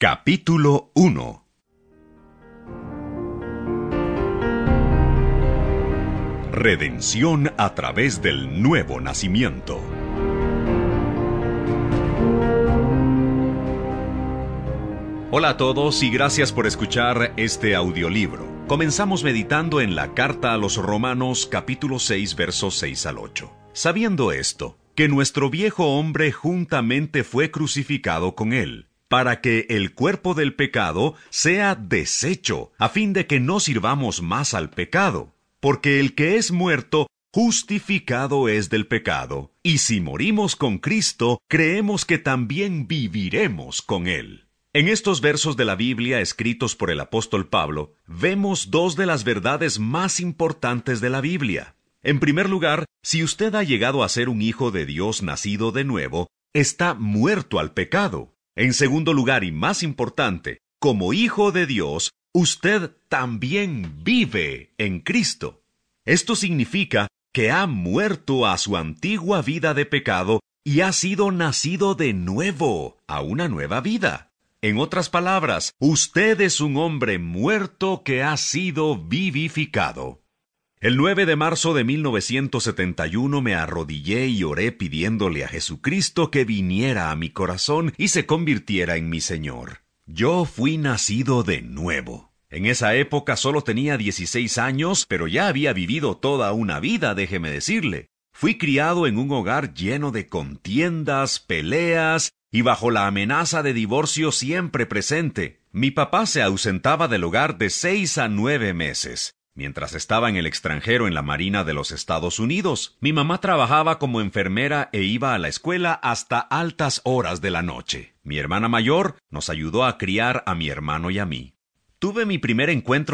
Capítulo 1 Redención a través del nuevo nacimiento. Hola a todos y gracias por escuchar este audiolibro. Comenzamos meditando en la carta a los Romanos capítulo 6 versos 6 al 8. Sabiendo esto, que nuestro viejo hombre juntamente fue crucificado con él, para que el cuerpo del pecado sea deshecho, a fin de que no sirvamos más al pecado. Porque el que es muerto, justificado es del pecado, y si morimos con Cristo, creemos que también viviremos con él. En estos versos de la Biblia escritos por el apóstol Pablo, vemos dos de las verdades más importantes de la Biblia. En primer lugar, si usted ha llegado a ser un hijo de Dios nacido de nuevo, está muerto al pecado. En segundo lugar, y más importante, como hijo de Dios, usted también vive en Cristo. Esto significa que ha muerto a su antigua vida de pecado y ha sido nacido de nuevo a una nueva vida. En otras palabras, usted es un hombre muerto que ha sido vivificado. El 9 de marzo de 1971 me arrodillé y oré pidiéndole a Jesucristo que viniera a mi corazón y se convirtiera en mi Señor. Yo fui nacido de nuevo. En esa época solo tenía 16 años, pero ya había vivido toda una vida, déjeme decirle. Fui criado en un hogar lleno de contiendas, peleas y bajo la amenaza de divorcio siempre presente. Mi papá se ausentaba del hogar de seis a nueve meses. Mientras estaba en el extranjero en la Marina de los Estados Unidos, mi mamá trabajaba como enfermera e iba a la escuela hasta altas horas de la noche. Mi hermana mayor nos ayudó a criar a mi hermano y a mí. Tuve mi primer encuentro